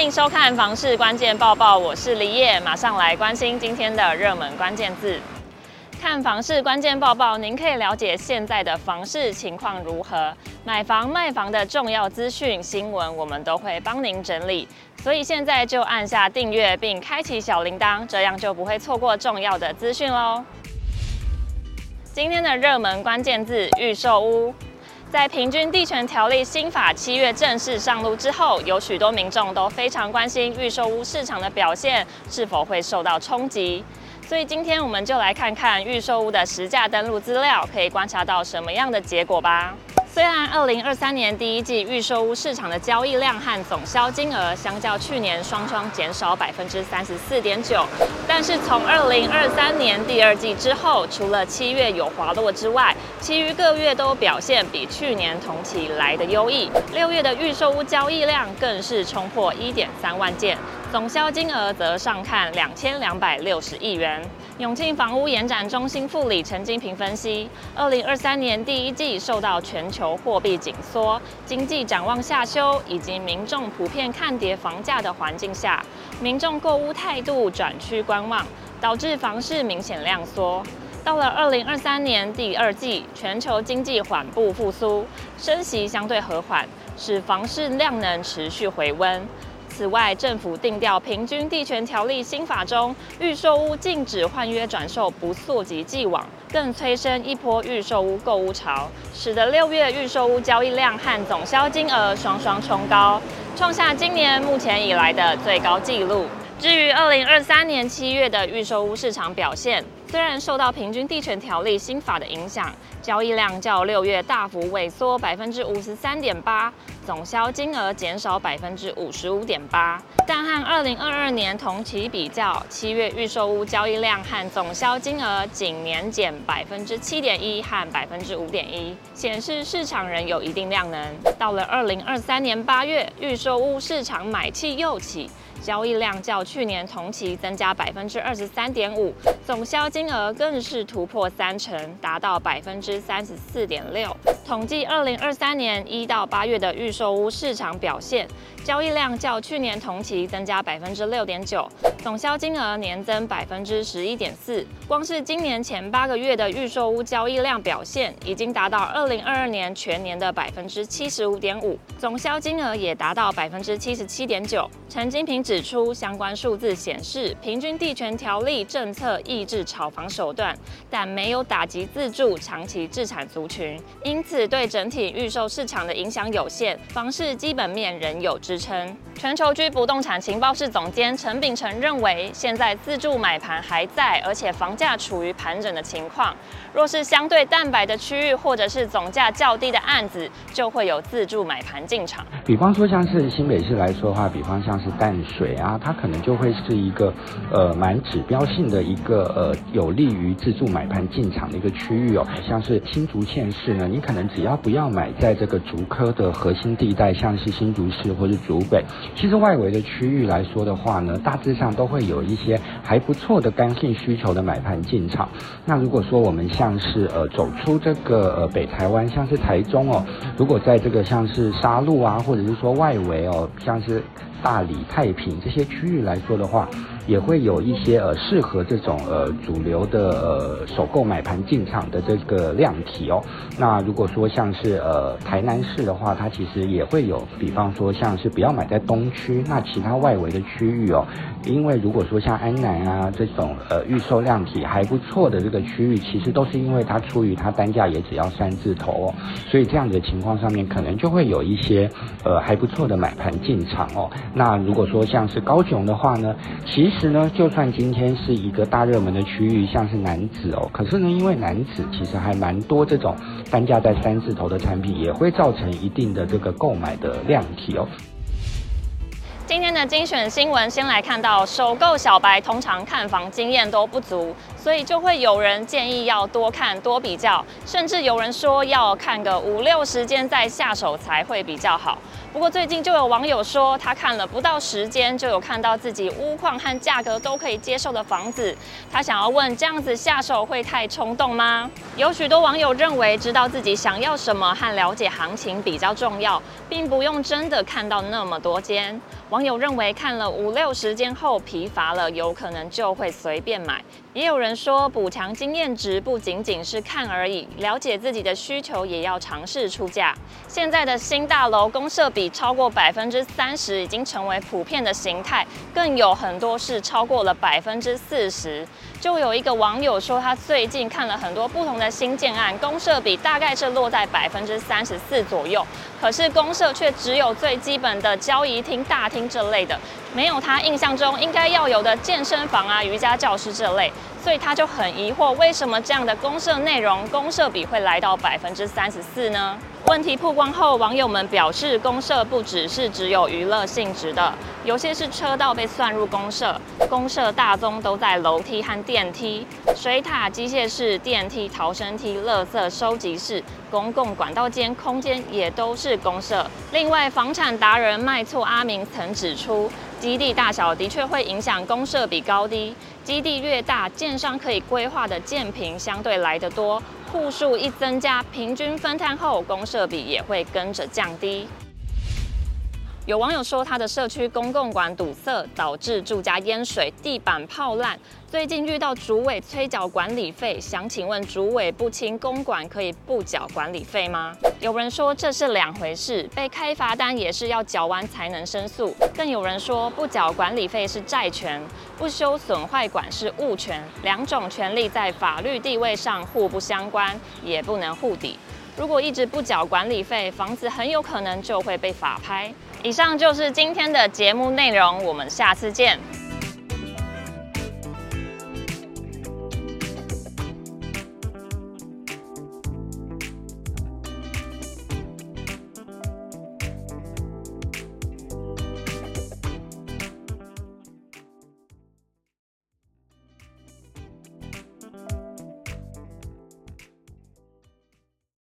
欢迎收看《房市关键报报》，我是李叶，马上来关心今天的热门关键字。看房市关键报报，您可以了解现在的房市情况如何，买房卖房的重要资讯新闻，我们都会帮您整理。所以现在就按下订阅并开启小铃铛，这样就不会错过重要的资讯喽。今天的热门关键字：预售屋。在平均地权条例新法七月正式上路之后，有许多民众都非常关心预售屋市场的表现是否会受到冲击。所以今天我们就来看看预售屋的实价登录资料，可以观察到什么样的结果吧。虽然二零二三年第一季预售屋市场的交易量和总销金额相较去年双双减少百分之三十四点九，但是从二零二三年第二季之后，除了七月有滑落之外，其余各月都表现比去年同期来得优异。六月的预售屋交易量更是冲破一点三万件。总销金额则上看两千两百六十亿元。永庆房屋延展中心副理陈金平分析，二零二三年第一季受到全球货币紧缩、经济展望下修以及民众普遍看跌房价的环境下，民众购屋态度转趋观望，导致房市明显量缩。到了二零二三年第二季，全球经济缓步复苏，升息相对和缓，使房市量能持续回温。此外，政府定调《平均地权条例》新法中，预售屋禁止换约转售不溯及既往，更催生一波预售屋购屋潮，使得六月预售屋交易量和总销金额双双冲高，创下今年目前以来的最高纪录。至于二零二三年七月的预售屋市场表现，虽然受到《平均地权条例》新法的影响，交易量较六月大幅萎缩百分之五十三点八，总销金额减少百分之五十五点八，但和二零二二年同期比较，七月预售屋交易量和总销金额仅年减百分之七点一和百分之五点一，显示市场仍有一定量能。到了二零二三年八月，预售屋市场买气又起。交易量较去年同期增加百分之二十三点五，总销金额更是突破三成，达到百分之三十四点六。统计二零二三年一到八月的预售屋市场表现，交易量较去年同期增加百分之六点九，总销金额年增百分之十一点四。光是今年前八个月的预售屋交易量表现，已经达到二零二二年全年的百分之七十五点五，总销金额也达到百分之七十七点九。陈金平指出，相关数字显示，平均地权条例政策抑制炒房手段，但没有打击自住长期置产族群，因此对整体预售市场的影响有限，房市基本面仍有支撑。全球居不动产情报室总监陈秉承认为，现在自住买盘还在，而且房价处于盘整的情况。若是相对蛋白的区域，或者是总价较低的案子，就会有自住买盘进场。比方说，像是新北市来说的话，比方像是淡水啊，它可能就会是一个呃蛮指标性的一个呃有利于自住买盘进场的一个区域哦。像是新竹县市呢，你可能只要不要买在这个竹科的核心地带，像是新竹市或是竹北。其实外围的区域来说的话呢，大致上都会有一些还不错的刚性需求的买盘进场。那如果说我们像是呃走出这个呃北台湾，像是台中哦，如果在这个像是沙鹿啊，或者是说外围哦，像是大理、太平这些区域来说的话。也会有一些呃适合这种呃主流的呃首购买盘进场的这个量体哦。那如果说像是呃台南市的话，它其实也会有，比方说像是不要买在东区，那其他外围的区域哦。因为如果说像安南啊这种呃预售量体还不错的这个区域，其实都是因为它出于它单价也只要三字头哦，所以这样的情况上面可能就会有一些呃还不错的买盘进场哦。那如果说像是高雄的话呢，其实。呢，就算今天是一个大热门的区域，像是楠梓哦，可是呢，因为楠梓其实还蛮多这种单价在三字头的产品，也会造成一定的这个购买的量体哦。今天的精选新闻，先来看到首购小白通常看房经验都不足，所以就会有人建议要多看多比较，甚至有人说要看个五六十间再下手才会比较好。不过最近就有网友说，他看了不到十间，就有看到自己屋况和价格都可以接受的房子。他想要问，这样子下手会太冲动吗？有许多网友认为，知道自己想要什么和了解行情比较重要，并不用真的看到那么多间。网友认为，看了五六十间后疲乏了，有可能就会随便买。也有人说，补强经验值不仅仅是看而已，了解自己的需求也要尝试出价。现在的新大楼公设比超过百分之三十，已经成为普遍的形态，更有很多是超过了百分之四十。就有一个网友说，他最近看了很多不同的新建案，公设比大概是落在百分之三十四左右，可是公设却只有最基本的交谊厅、大厅这类的。没有他印象中应该要有的健身房啊、瑜伽教室这类，所以他就很疑惑，为什么这样的公设内容公设比会来到百分之三十四呢？问题曝光后，网友们表示，公设不只是只有娱乐性质的，有些是车道被算入公设，公设大宗都在楼梯和电梯、水塔、机械室、电梯、逃生梯、垃圾收集室、公共管道间空间也都是公设。另外，房产达人卖厝阿明曾指出。基地大小的确会影响公设比高低，基地越大，建商可以规划的建坪相对来得多，户数一增加，平均分摊后，公社比也会跟着降低。有网友说，他的社区公共管堵塞，导致住家淹水、地板泡烂。最近遇到主委催缴管理费，想请问主委不清公管可以不缴管理费吗？有人说这是两回事，被开罚单也是要缴完才能申诉。更有人说不缴管理费是债权，不修损坏管是物权，两种权利在法律地位上互不相关，也不能互抵。如果一直不缴管理费，房子很有可能就会被法拍。以上就是今天的节目内容，我们下次见。